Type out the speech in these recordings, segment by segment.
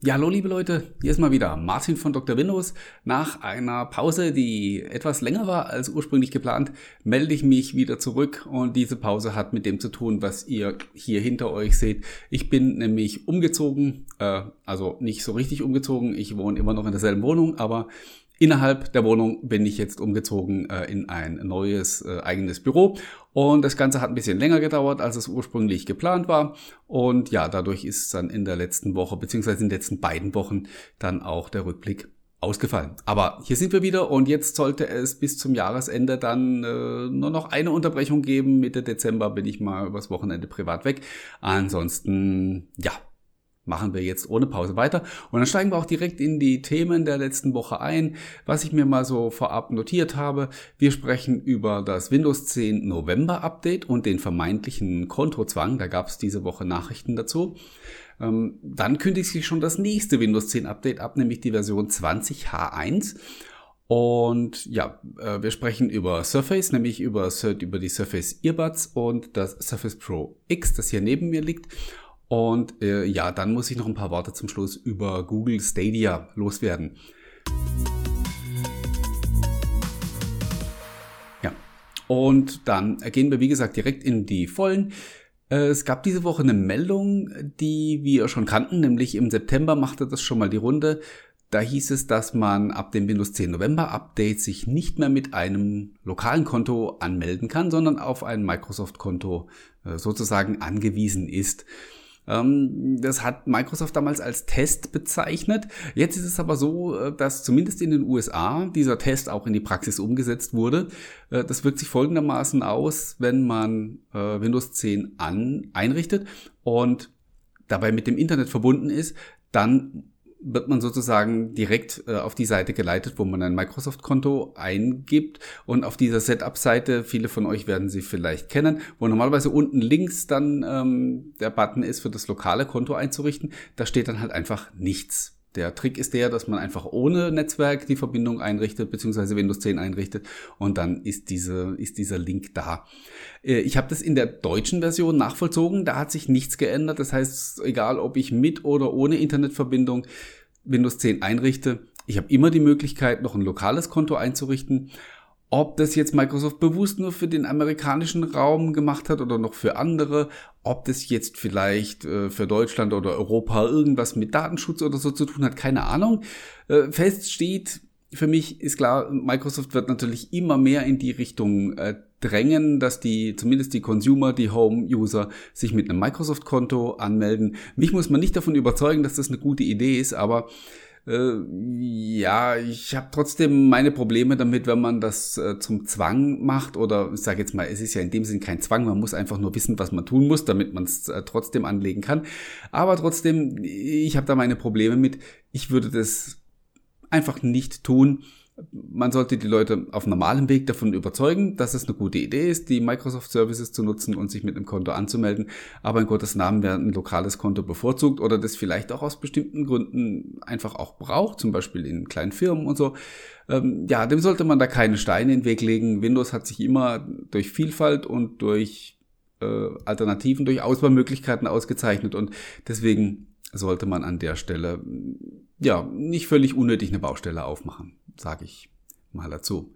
Ja, hallo liebe Leute, hier ist mal wieder Martin von Dr. Windows. Nach einer Pause, die etwas länger war als ursprünglich geplant, melde ich mich wieder zurück und diese Pause hat mit dem zu tun, was ihr hier hinter euch seht. Ich bin nämlich umgezogen, äh, also nicht so richtig umgezogen, ich wohne immer noch in derselben Wohnung, aber Innerhalb der Wohnung bin ich jetzt umgezogen äh, in ein neues äh, eigenes Büro und das Ganze hat ein bisschen länger gedauert, als es ursprünglich geplant war und ja, dadurch ist dann in der letzten Woche beziehungsweise in den letzten beiden Wochen dann auch der Rückblick ausgefallen. Aber hier sind wir wieder und jetzt sollte es bis zum Jahresende dann äh, nur noch eine Unterbrechung geben. Mitte Dezember bin ich mal übers Wochenende privat weg. Ansonsten, ja, machen wir jetzt ohne Pause weiter. Und dann steigen wir auch direkt in die Themen der letzten Woche ein, was ich mir mal so vorab notiert habe. Wir sprechen über das Windows 10 November Update und den vermeintlichen Kontozwang. Da gab es diese Woche Nachrichten dazu. Ähm, dann kündigt sich schon das nächste Windows 10 Update ab, nämlich die Version 20H1. Und ja, äh, wir sprechen über Surface, nämlich über, über die Surface Earbuds und das Surface Pro X, das hier neben mir liegt. Und äh, ja, dann muss ich noch ein paar Worte zum Schluss über Google Stadia loswerden. Ja, und dann gehen wir, wie gesagt, direkt in die Vollen. Äh, es gab diese Woche eine Meldung, die wir schon kannten, nämlich im September machte das schon mal die Runde. Da hieß es, dass man ab dem Windows 10 November Update sich nicht mehr mit einem lokalen Konto anmelden kann, sondern auf ein Microsoft-Konto äh, sozusagen angewiesen ist. Ähm, das hat Microsoft damals als Test bezeichnet. Jetzt ist es aber so, äh, dass zumindest in den USA dieser Test auch in die Praxis umgesetzt wurde. Äh, das wirkt sich folgendermaßen aus, wenn man äh, Windows 10 an, einrichtet und dabei mit dem Internet verbunden ist, dann wird man sozusagen direkt äh, auf die Seite geleitet, wo man ein Microsoft-Konto eingibt. Und auf dieser Setup-Seite, viele von euch werden sie vielleicht kennen, wo normalerweise unten links dann ähm, der Button ist, für das lokale Konto einzurichten, da steht dann halt einfach nichts. Der Trick ist der, dass man einfach ohne Netzwerk die Verbindung einrichtet, beziehungsweise Windows 10 einrichtet und dann ist, diese, ist dieser Link da. Äh, ich habe das in der deutschen Version nachvollzogen, da hat sich nichts geändert. Das heißt, egal ob ich mit oder ohne Internetverbindung Windows 10 einrichte, ich habe immer die Möglichkeit, noch ein lokales Konto einzurichten. Ob das jetzt Microsoft bewusst nur für den amerikanischen Raum gemacht hat oder noch für andere, ob das jetzt vielleicht äh, für Deutschland oder Europa irgendwas mit Datenschutz oder so zu tun hat, keine Ahnung. Äh, fest steht, für mich ist klar, Microsoft wird natürlich immer mehr in die Richtung äh, drängen, dass die, zumindest die Consumer, die Home-User, sich mit einem Microsoft-Konto anmelden. Mich muss man nicht davon überzeugen, dass das eine gute Idee ist, aber äh, ja, ich habe trotzdem meine Probleme damit, wenn man das äh, zum Zwang macht oder ich sage jetzt mal, es ist ja in dem Sinn kein Zwang, man muss einfach nur wissen, was man tun muss, damit man es äh, trotzdem anlegen kann. Aber trotzdem, ich habe da meine Probleme mit. Ich würde das einfach nicht tun man sollte die Leute auf normalem Weg davon überzeugen, dass es eine gute Idee ist, die Microsoft Services zu nutzen und sich mit einem Konto anzumelden. Aber in Gottes Namen wer ein lokales Konto bevorzugt oder das vielleicht auch aus bestimmten Gründen einfach auch braucht, zum Beispiel in kleinen Firmen und so. Ähm, ja, dem sollte man da keine Steine in den Weg legen. Windows hat sich immer durch Vielfalt und durch äh, Alternativen, durch Auswahlmöglichkeiten ausgezeichnet und deswegen sollte man an der Stelle ja nicht völlig unnötig eine Baustelle aufmachen sage ich mal dazu.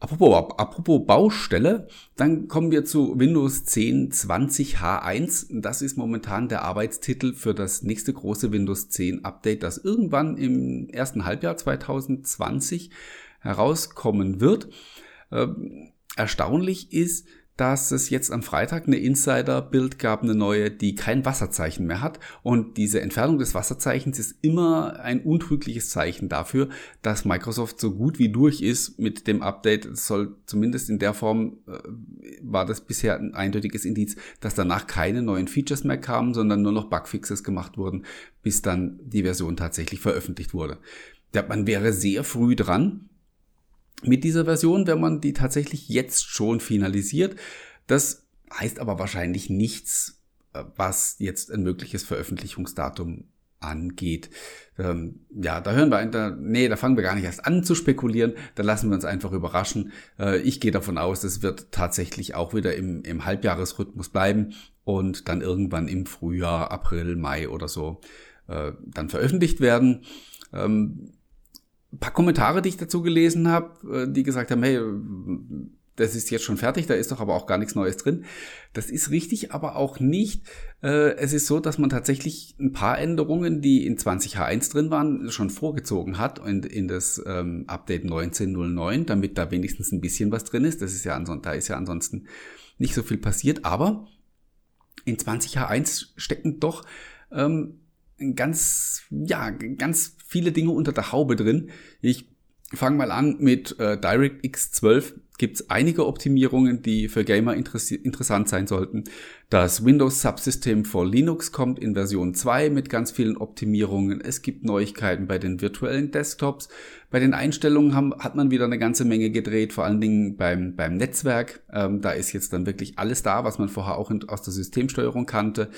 Apropos, apropos Baustelle, dann kommen wir zu Windows 10 20H1. Das ist momentan der Arbeitstitel für das nächste große Windows 10 Update, das irgendwann im ersten Halbjahr 2020 herauskommen wird. Ähm, erstaunlich ist, dass es jetzt am Freitag eine Insider-Bild gab, eine neue, die kein Wasserzeichen mehr hat. Und diese Entfernung des Wasserzeichens ist immer ein untrügliches Zeichen dafür, dass Microsoft so gut wie durch ist mit dem Update. Es soll zumindest in der Form, äh, war das bisher ein eindeutiges Indiz, dass danach keine neuen Features mehr kamen, sondern nur noch Bugfixes gemacht wurden, bis dann die Version tatsächlich veröffentlicht wurde. Ja, man wäre sehr früh dran, mit dieser Version, wenn man die tatsächlich jetzt schon finalisiert. Das heißt aber wahrscheinlich nichts, äh, was jetzt ein mögliches Veröffentlichungsdatum angeht. Ähm, ja, da hören wir, da, nee, da fangen wir gar nicht erst an zu spekulieren, da lassen wir uns einfach überraschen. Äh, ich gehe davon aus, es wird tatsächlich auch wieder im, im Halbjahresrhythmus bleiben und dann irgendwann im Frühjahr, April, Mai oder so äh, dann veröffentlicht werden. Ähm, paar Kommentare, die ich dazu gelesen habe, äh, die gesagt haben, hey, das ist jetzt schon fertig, da ist doch aber auch gar nichts Neues drin. Das ist richtig, aber auch nicht. Äh, es ist so, dass man tatsächlich ein paar Änderungen, die in 20H1 drin waren, schon vorgezogen hat und in das ähm, Update 1909, damit da wenigstens ein bisschen was drin ist. Das ist ja ansonsten, da ist ja ansonsten nicht so viel passiert, aber in 20H1 stecken doch ähm, ganz, ja, ganz viele Dinge unter der Haube drin. Ich fange mal an mit äh, DirectX 12 gibt es einige Optimierungen, die für Gamer interessant sein sollten. Das Windows Subsystem for Linux kommt in Version 2 mit ganz vielen Optimierungen. Es gibt Neuigkeiten bei den virtuellen Desktops. Bei den Einstellungen haben, hat man wieder eine ganze Menge gedreht, vor allen Dingen beim, beim Netzwerk. Ähm, da ist jetzt dann wirklich alles da, was man vorher auch in, aus der Systemsteuerung kannte.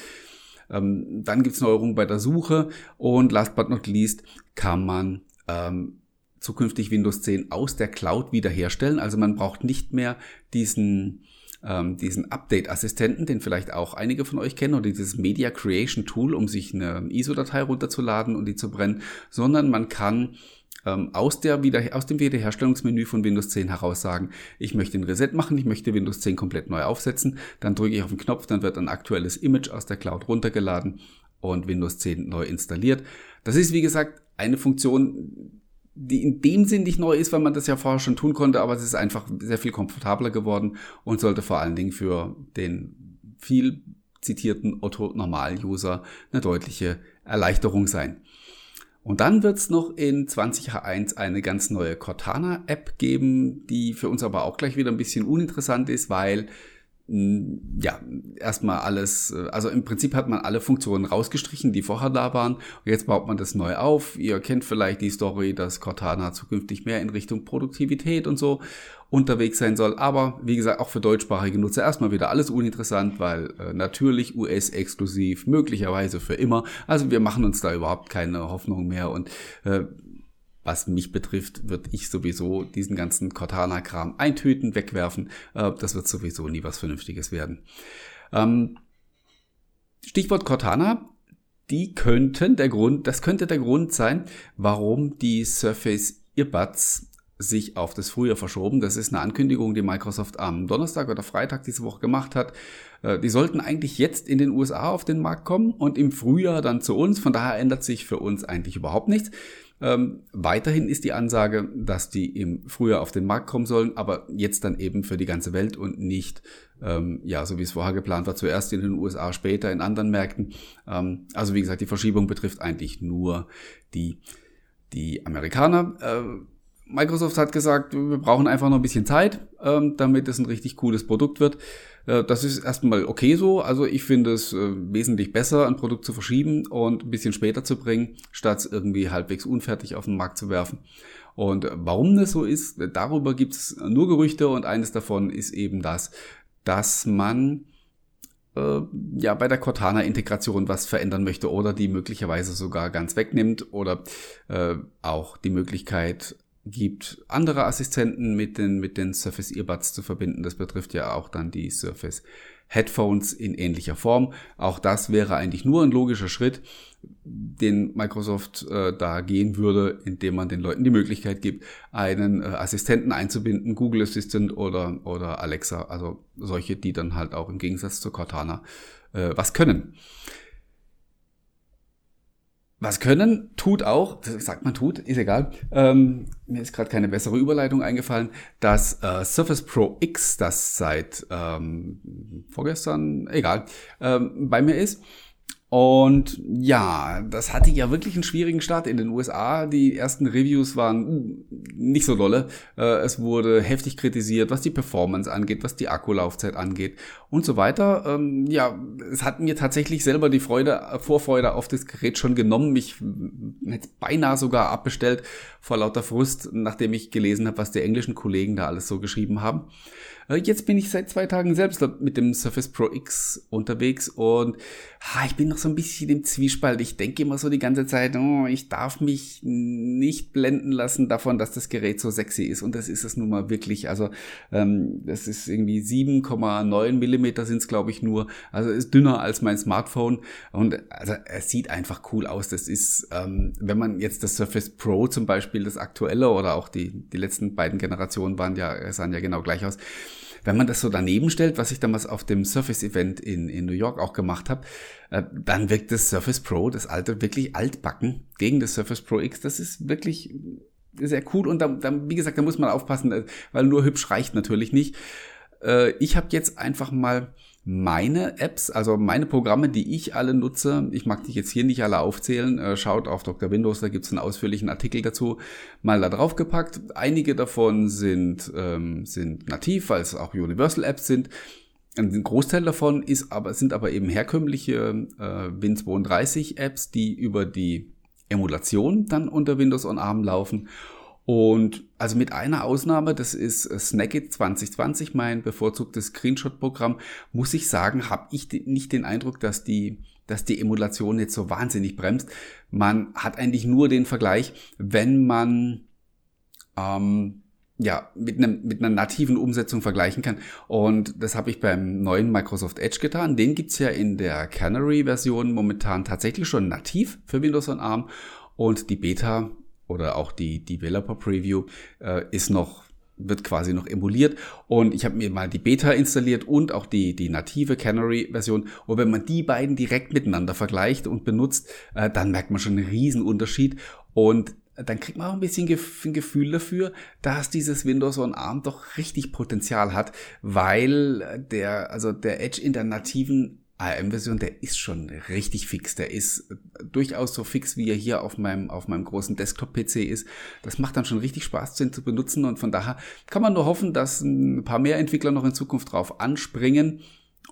Ähm, dann gibt's Neuerungen bei der Suche und last but not least kann man ähm, zukünftig Windows 10 aus der Cloud wiederherstellen. Also man braucht nicht mehr diesen ähm, diesen Update-Assistenten, den vielleicht auch einige von euch kennen, oder dieses Media Creation Tool, um sich eine ISO-Datei runterzuladen und die zu brennen, sondern man kann ähm, aus, der Wieder aus dem Wiederherstellungsmenü von Windows 10 heraus sagen, ich möchte ein Reset machen, ich möchte Windows 10 komplett neu aufsetzen, dann drücke ich auf den Knopf, dann wird ein aktuelles Image aus der Cloud runtergeladen und Windows 10 neu installiert. Das ist, wie gesagt, eine Funktion, die in dem Sinn nicht neu ist, weil man das ja vorher schon tun konnte, aber es ist einfach sehr viel komfortabler geworden und sollte vor allen Dingen für den viel zitierten Otto-Normal-User eine deutliche Erleichterung sein. Und dann wird es noch in 20H1 eine ganz neue Cortana-App geben, die für uns aber auch gleich wieder ein bisschen uninteressant ist, weil ja, erstmal alles, äh, also im Prinzip hat man alle Funktionen rausgestrichen, die vorher da waren. Und jetzt baut man das neu auf. Ihr kennt vielleicht die Story, dass Cortana zukünftig mehr in Richtung Produktivität und so unterwegs sein soll. Aber wie gesagt, auch für deutschsprachige Nutzer erstmal wieder alles uninteressant, weil äh, natürlich US-exklusiv, möglicherweise für immer. Also wir machen uns da überhaupt keine Hoffnung mehr und äh, was mich betrifft, würde ich sowieso diesen ganzen Cortana-Kram eintüten, wegwerfen. Äh, das wird sowieso nie was Vernünftiges werden. Ähm, Stichwort Cortana. Die könnten der Grund, das könnte der Grund sein, warum die Surface Earbuds sich auf das Frühjahr verschoben. Das ist eine Ankündigung, die Microsoft am Donnerstag oder Freitag diese Woche gemacht hat. Äh, die sollten eigentlich jetzt in den USA auf den Markt kommen und im Frühjahr dann zu uns. Von daher ändert sich für uns eigentlich überhaupt nichts. Ähm, weiterhin ist die Ansage, dass die im Frühjahr auf den Markt kommen sollen, aber jetzt dann eben für die ganze Welt und nicht, ähm, ja, so wie es vorher geplant war, zuerst in den USA, später in anderen Märkten. Ähm, also wie gesagt, die Verschiebung betrifft eigentlich nur die, die Amerikaner. Äh, Microsoft hat gesagt, wir brauchen einfach noch ein bisschen Zeit, ähm, damit es ein richtig cooles Produkt wird. Äh, das ist erstmal okay so. Also ich finde es äh, wesentlich besser, ein Produkt zu verschieben und ein bisschen später zu bringen, statt irgendwie halbwegs unfertig auf den Markt zu werfen. Und warum das so ist, darüber gibt es nur Gerüchte und eines davon ist eben das, dass man äh, ja bei der Cortana-Integration was verändern möchte oder die möglicherweise sogar ganz wegnimmt oder äh, auch die Möglichkeit gibt, andere Assistenten mit den, mit den Surface Earbuds zu verbinden. Das betrifft ja auch dann die Surface Headphones in ähnlicher Form. Auch das wäre eigentlich nur ein logischer Schritt, den Microsoft äh, da gehen würde, indem man den Leuten die Möglichkeit gibt, einen äh, Assistenten einzubinden, Google Assistant oder, oder Alexa, also solche, die dann halt auch im Gegensatz zu Cortana äh, was können. Was können, tut auch, sagt man tut, ist egal. Ähm, mir ist gerade keine bessere Überleitung eingefallen. Das äh, Surface Pro X, das seit ähm, vorgestern, egal, ähm, bei mir ist, und ja, das hatte ja wirklich einen schwierigen Start in den USA. Die ersten Reviews waren uh, nicht so dolle. Äh, es wurde heftig kritisiert, was die Performance angeht, was die Akkulaufzeit angeht und so weiter. Ähm, ja, es hat mir tatsächlich selber die Freude, Vorfreude auf das Gerät schon genommen. Ich hätte beinahe sogar abbestellt vor lauter Frust, nachdem ich gelesen habe, was die englischen Kollegen da alles so geschrieben haben. Äh, jetzt bin ich seit zwei Tagen selbst mit dem Surface Pro X unterwegs und ha, ich bin noch so ein bisschen im Zwiespalt. Ich denke immer so die ganze Zeit, oh, ich darf mich nicht blenden lassen davon, dass das Gerät so sexy ist. Und das ist es nun mal wirklich. Also ähm, das ist irgendwie 7,9 Millimeter sind es, glaube ich, nur. Also ist dünner als mein Smartphone. Und also es sieht einfach cool aus. Das ist, ähm, wenn man jetzt das Surface Pro zum Beispiel, das aktuelle oder auch die, die letzten beiden Generationen waren ja, sahen ja genau gleich aus. Wenn man das so daneben stellt, was ich damals auf dem Surface Event in, in New York auch gemacht habe, äh, dann wirkt das Surface Pro, das alte, wirklich altbacken gegen das Surface Pro X. Das ist wirklich sehr cool und da, da, wie gesagt, da muss man aufpassen, äh, weil nur hübsch reicht natürlich nicht. Äh, ich habe jetzt einfach mal meine Apps, also meine Programme, die ich alle nutze, ich mag die jetzt hier nicht alle aufzählen, äh, schaut auf Dr. Windows, da gibt es einen ausführlichen Artikel dazu, mal da drauf gepackt. Einige davon sind, ähm, sind nativ, weil es auch Universal Apps sind. Ein Großteil davon ist aber, sind aber eben herkömmliche äh, Win32 Apps, die über die Emulation dann unter Windows on ARM laufen und also mit einer Ausnahme, das ist Snagit 2020, mein bevorzugtes Screenshot-Programm, muss ich sagen, habe ich nicht den Eindruck, dass die, dass die Emulation jetzt so wahnsinnig bremst. Man hat eigentlich nur den Vergleich, wenn man ähm, ja, mit, einem, mit einer nativen Umsetzung vergleichen kann. Und das habe ich beim neuen Microsoft Edge getan. Den gibt's ja in der Canary-Version momentan tatsächlich schon nativ für Windows on ARM. Und die Beta oder auch die Developer Preview äh, ist noch wird quasi noch emuliert. Und ich habe mir mal die Beta installiert und auch die, die native Canary-Version und wenn man die beiden direkt miteinander vergleicht und benutzt, äh, dann merkt man schon einen riesen Unterschied. Und dann kriegt man auch ein bisschen ein Gefühl dafür, dass dieses Windows on ARM doch richtig Potenzial hat, weil der, also der Edge in der nativen ARM-Version, der ist schon richtig fix. Der ist durchaus so fix, wie er hier auf meinem, auf meinem großen Desktop-PC ist. Das macht dann schon richtig Spaß, den zu benutzen und von daher kann man nur hoffen, dass ein paar mehr Entwickler noch in Zukunft drauf anspringen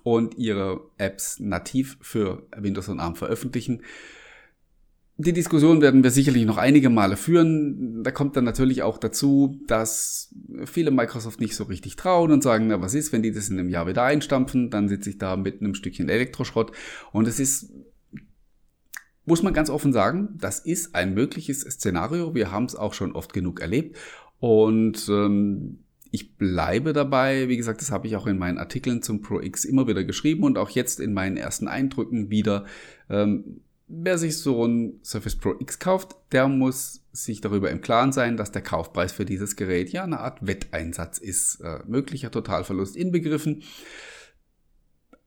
und ihre Apps nativ für Windows und ARM veröffentlichen. Die Diskussion werden wir sicherlich noch einige Male führen. Da kommt dann natürlich auch dazu, dass viele Microsoft nicht so richtig trauen und sagen, na was ist, wenn die das in einem Jahr wieder einstampfen, dann sitze ich da mit einem Stückchen Elektroschrott. Und es ist, muss man ganz offen sagen, das ist ein mögliches Szenario. Wir haben es auch schon oft genug erlebt. Und ähm, ich bleibe dabei, wie gesagt, das habe ich auch in meinen Artikeln zum Pro X immer wieder geschrieben und auch jetzt in meinen ersten Eindrücken wieder. Ähm, Wer sich so ein Surface Pro X kauft, der muss sich darüber im Klaren sein, dass der Kaufpreis für dieses Gerät ja eine Art Wetteinsatz ist. Äh, möglicher Totalverlust inbegriffen.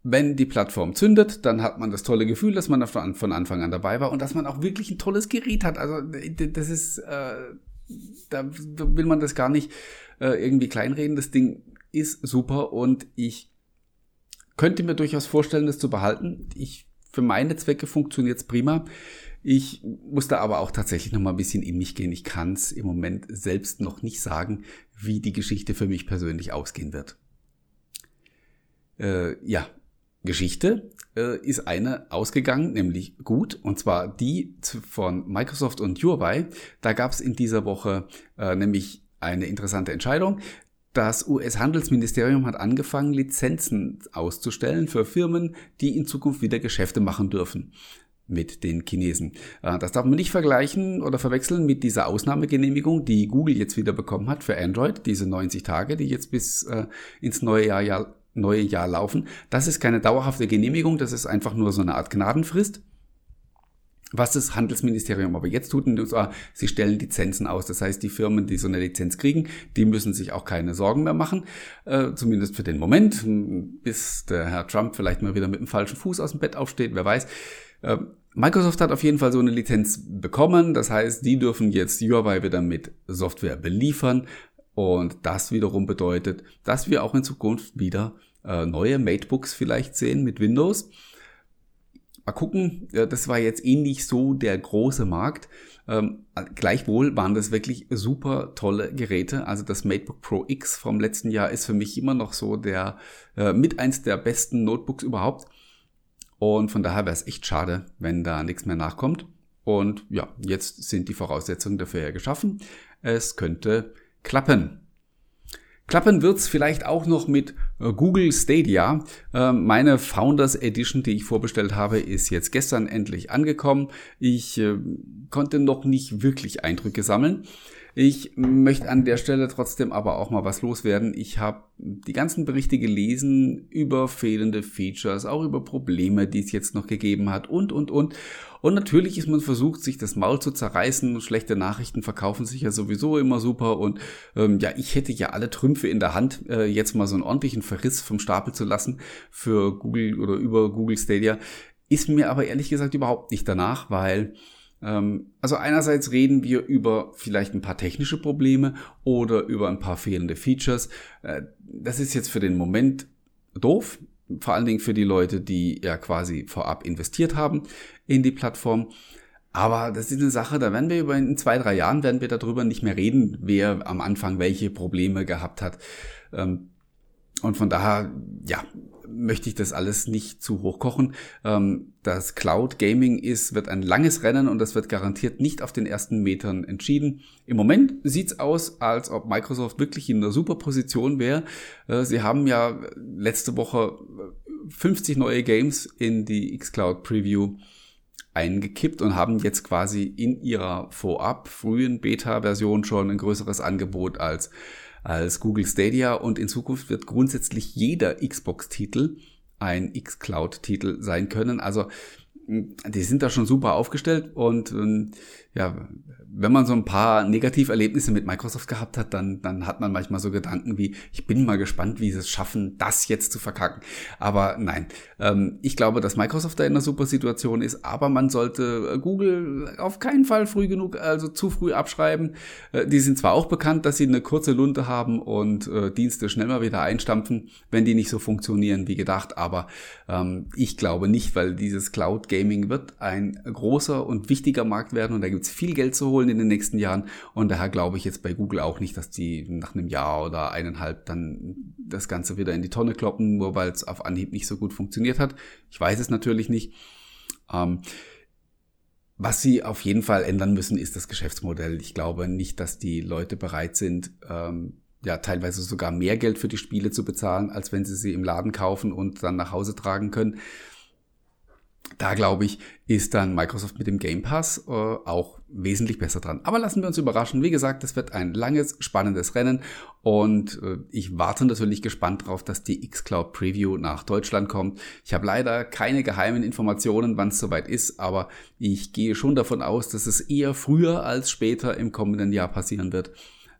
Wenn die Plattform zündet, dann hat man das tolle Gefühl, dass man von Anfang an dabei war und dass man auch wirklich ein tolles Gerät hat. Also das ist, äh, da will man das gar nicht äh, irgendwie kleinreden. Das Ding ist super und ich könnte mir durchaus vorstellen, das zu behalten. Ich für meine Zwecke funktioniert es prima. Ich muss da aber auch tatsächlich noch mal ein bisschen in mich gehen. Ich kann es im Moment selbst noch nicht sagen, wie die Geschichte für mich persönlich ausgehen wird. Äh, ja, Geschichte äh, ist eine ausgegangen, nämlich gut, und zwar die von Microsoft und Huawei. Da gab es in dieser Woche äh, nämlich eine interessante Entscheidung. Das US-Handelsministerium hat angefangen, Lizenzen auszustellen für Firmen, die in Zukunft wieder Geschäfte machen dürfen mit den Chinesen. Äh, das darf man nicht vergleichen oder verwechseln mit dieser Ausnahmegenehmigung, die Google jetzt wieder bekommen hat für Android, diese 90 Tage, die jetzt bis äh, ins neue Jahr, neue Jahr laufen. Das ist keine dauerhafte Genehmigung, das ist einfach nur so eine Art Gnadenfrist. Was das Handelsministerium aber jetzt tut, sie stellen Lizenzen aus. Das heißt, die Firmen, die so eine Lizenz kriegen, die müssen sich auch keine Sorgen mehr machen. Äh, zumindest für den Moment, bis der Herr Trump vielleicht mal wieder mit dem falschen Fuß aus dem Bett aufsteht, wer weiß. Äh, Microsoft hat auf jeden Fall so eine Lizenz bekommen. Das heißt, die dürfen jetzt Huawei wieder mit Software beliefern. Und das wiederum bedeutet, dass wir auch in Zukunft wieder äh, neue Matebooks vielleicht sehen mit Windows Mal gucken, das war jetzt eh nicht so der große Markt. Ähm, gleichwohl waren das wirklich super tolle Geräte. Also das MateBook Pro X vom letzten Jahr ist für mich immer noch so der äh, mit eins der besten Notebooks überhaupt. Und von daher wäre es echt schade, wenn da nichts mehr nachkommt. Und ja, jetzt sind die Voraussetzungen dafür ja geschaffen. Es könnte klappen. Klappen wird's vielleicht auch noch mit äh, Google Stadia. Ähm, meine Founders Edition, die ich vorbestellt habe, ist jetzt gestern endlich angekommen. Ich äh, konnte noch nicht wirklich Eindrücke sammeln. Ich möchte an der Stelle trotzdem aber auch mal was loswerden. Ich habe die ganzen Berichte gelesen über fehlende Features, auch über Probleme, die es jetzt noch gegeben hat und, und, und. Und natürlich ist man versucht, sich das Maul zu zerreißen. Schlechte Nachrichten verkaufen sich ja sowieso immer super. Und ähm, ja, ich hätte ja alle Trümpfe in der Hand, äh, jetzt mal so einen ordentlichen Verriss vom Stapel zu lassen für Google oder über Google Stadia. Ist mir aber ehrlich gesagt überhaupt nicht danach, weil also einerseits reden wir über vielleicht ein paar technische Probleme oder über ein paar fehlende Features. Äh, das ist jetzt für den Moment doof, vor allen Dingen für die Leute, die ja quasi vorab investiert haben in die Plattform. Aber das ist eine Sache, da werden wir über in zwei, drei Jahren werden wir darüber nicht mehr reden, wer am Anfang welche Probleme gehabt hat. Ähm, und von daher, ja, möchte ich das alles nicht zu hoch kochen. Ähm, das Cloud Gaming ist, wird ein langes Rennen und das wird garantiert nicht auf den ersten Metern entschieden. Im Moment sieht's aus, als ob Microsoft wirklich in einer super Position wäre. Äh, sie haben ja letzte Woche 50 neue Games in die xCloud Preview eingekippt und haben jetzt quasi in ihrer vorab frühen Beta-Version schon ein größeres Angebot als als Google Stadia und in Zukunft wird grundsätzlich jeder Xbox-Titel ein xCloud-Titel sein können. Also die sind da schon super aufgestellt und ähm, ja, wenn man so ein paar Negativerlebnisse mit Microsoft gehabt hat, dann, dann hat man manchmal so Gedanken wie, ich bin mal gespannt, wie sie es schaffen, das jetzt zu verkacken. Aber nein, ähm, ich glaube, dass Microsoft da in einer super Situation ist, aber man sollte Google auf keinen Fall früh genug, also zu früh abschreiben. Äh, die sind zwar auch bekannt, dass sie eine kurze Lunte haben und äh, Dienste schnell mal wieder einstampfen, wenn die nicht so funktionieren wie gedacht, aber ähm, ich glaube nicht, weil dieses Cloud Gaming wird ein großer und wichtiger Markt werden und da gibt gibt es viel Geld zu holen in den nächsten Jahren. Und daher glaube ich jetzt bei Google auch nicht, dass die nach einem Jahr oder eineinhalb dann das Ganze wieder in die Tonne kloppen, nur weil es auf Anhieb nicht so gut funktioniert hat. Ich weiß es natürlich nicht. Ähm, was sie auf jeden Fall ändern müssen, ist das Geschäftsmodell. Ich glaube nicht, dass die Leute bereit sind, ähm, ja, teilweise sogar mehr Geld für die Spiele zu bezahlen, als wenn sie sie im Laden kaufen und dann nach Hause tragen können. Da glaube ich, ist dann Microsoft mit dem Game Pass äh, auch wesentlich besser dran. Aber lassen wir uns überraschen. Wie gesagt, es wird ein langes, spannendes Rennen und äh, ich warte natürlich gespannt darauf, dass die xCloud Preview nach Deutschland kommt. Ich habe leider keine geheimen Informationen, wann es soweit ist, aber ich gehe schon davon aus, dass es eher früher als später im kommenden Jahr passieren wird.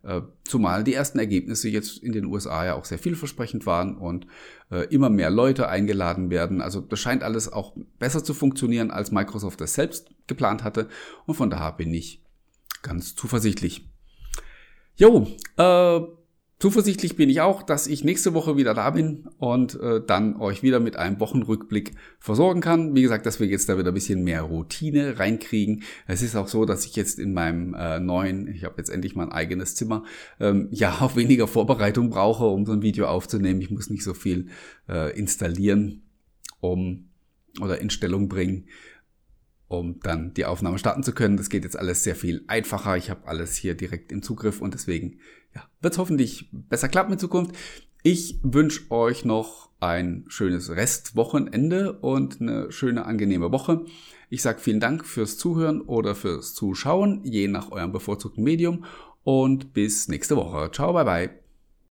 Äh, zumal die ersten Ergebnisse jetzt in den USA ja auch sehr vielversprechend waren und äh, immer mehr Leute eingeladen werden. Also das scheint alles auch besser zu funktionieren, als Microsoft das selbst geplant hatte. Und von daher bin ich ganz zuversichtlich. Jo, äh, Zuversichtlich bin ich auch, dass ich nächste Woche wieder da bin und äh, dann euch wieder mit einem Wochenrückblick versorgen kann. Wie gesagt, dass wir jetzt da wieder ein bisschen mehr Routine reinkriegen. Es ist auch so, dass ich jetzt in meinem äh, neuen, ich habe jetzt endlich mein eigenes Zimmer, ähm, ja auch weniger Vorbereitung brauche, um so ein Video aufzunehmen. Ich muss nicht so viel äh, installieren, um oder in Stellung bringen um dann die Aufnahme starten zu können. Das geht jetzt alles sehr viel einfacher. Ich habe alles hier direkt im Zugriff und deswegen ja, wird es hoffentlich besser klappen in Zukunft. Ich wünsche euch noch ein schönes Restwochenende und eine schöne, angenehme Woche. Ich sage vielen Dank fürs Zuhören oder fürs Zuschauen, je nach eurem bevorzugten Medium. Und bis nächste Woche. Ciao, bye bye.